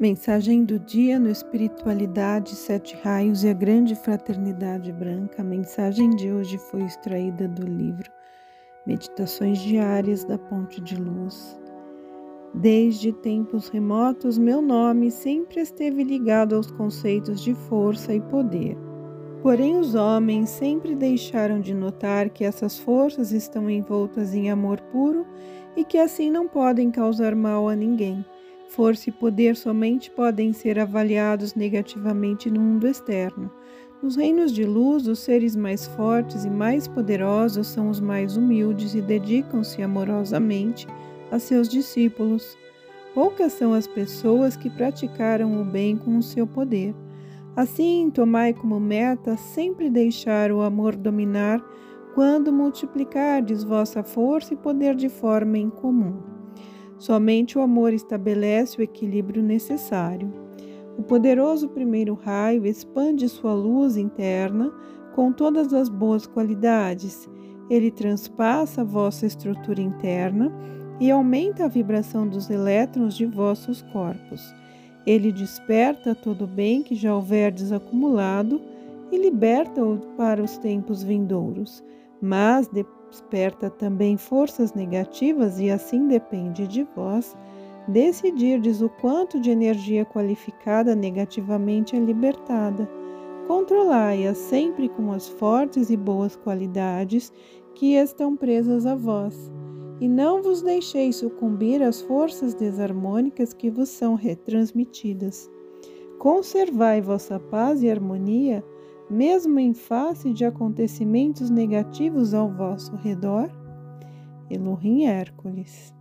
Mensagem do dia no Espiritualidade, Sete Raios e a Grande Fraternidade Branca. A mensagem de hoje foi extraída do livro Meditações Diárias da Ponte de Luz. Desde tempos remotos, meu nome sempre esteve ligado aos conceitos de força e poder. Porém, os homens sempre deixaram de notar que essas forças estão envoltas em amor puro e que assim não podem causar mal a ninguém Força e poder somente podem ser avaliados negativamente no mundo externo. Nos reinos de luz, os seres mais fortes e mais poderosos são os mais humildes e dedicam-se amorosamente a seus discípulos. Poucas são as pessoas que praticaram o bem com o seu poder. Assim, tomai como meta sempre deixar o amor dominar quando multiplicardes vossa força e poder de forma incomum. Somente o amor estabelece o equilíbrio necessário. O poderoso primeiro raio expande sua luz interna com todas as boas qualidades. Ele transpassa vossa estrutura interna e aumenta a vibração dos elétrons de vossos corpos. Ele desperta todo o bem que já houver desacumulado e liberta-o para os tempos vindouros. Mas, desperta também forças negativas e assim depende de vós decidirdes o quanto de energia qualificada negativamente é libertada. Controlai-a sempre com as fortes e boas qualidades que estão presas a vós, e não vos deixeis sucumbir às forças desarmônicas que vos são retransmitidas. Conservai vossa paz e harmonia mesmo em face de acontecimentos negativos ao vosso redor? Elohim Hércules.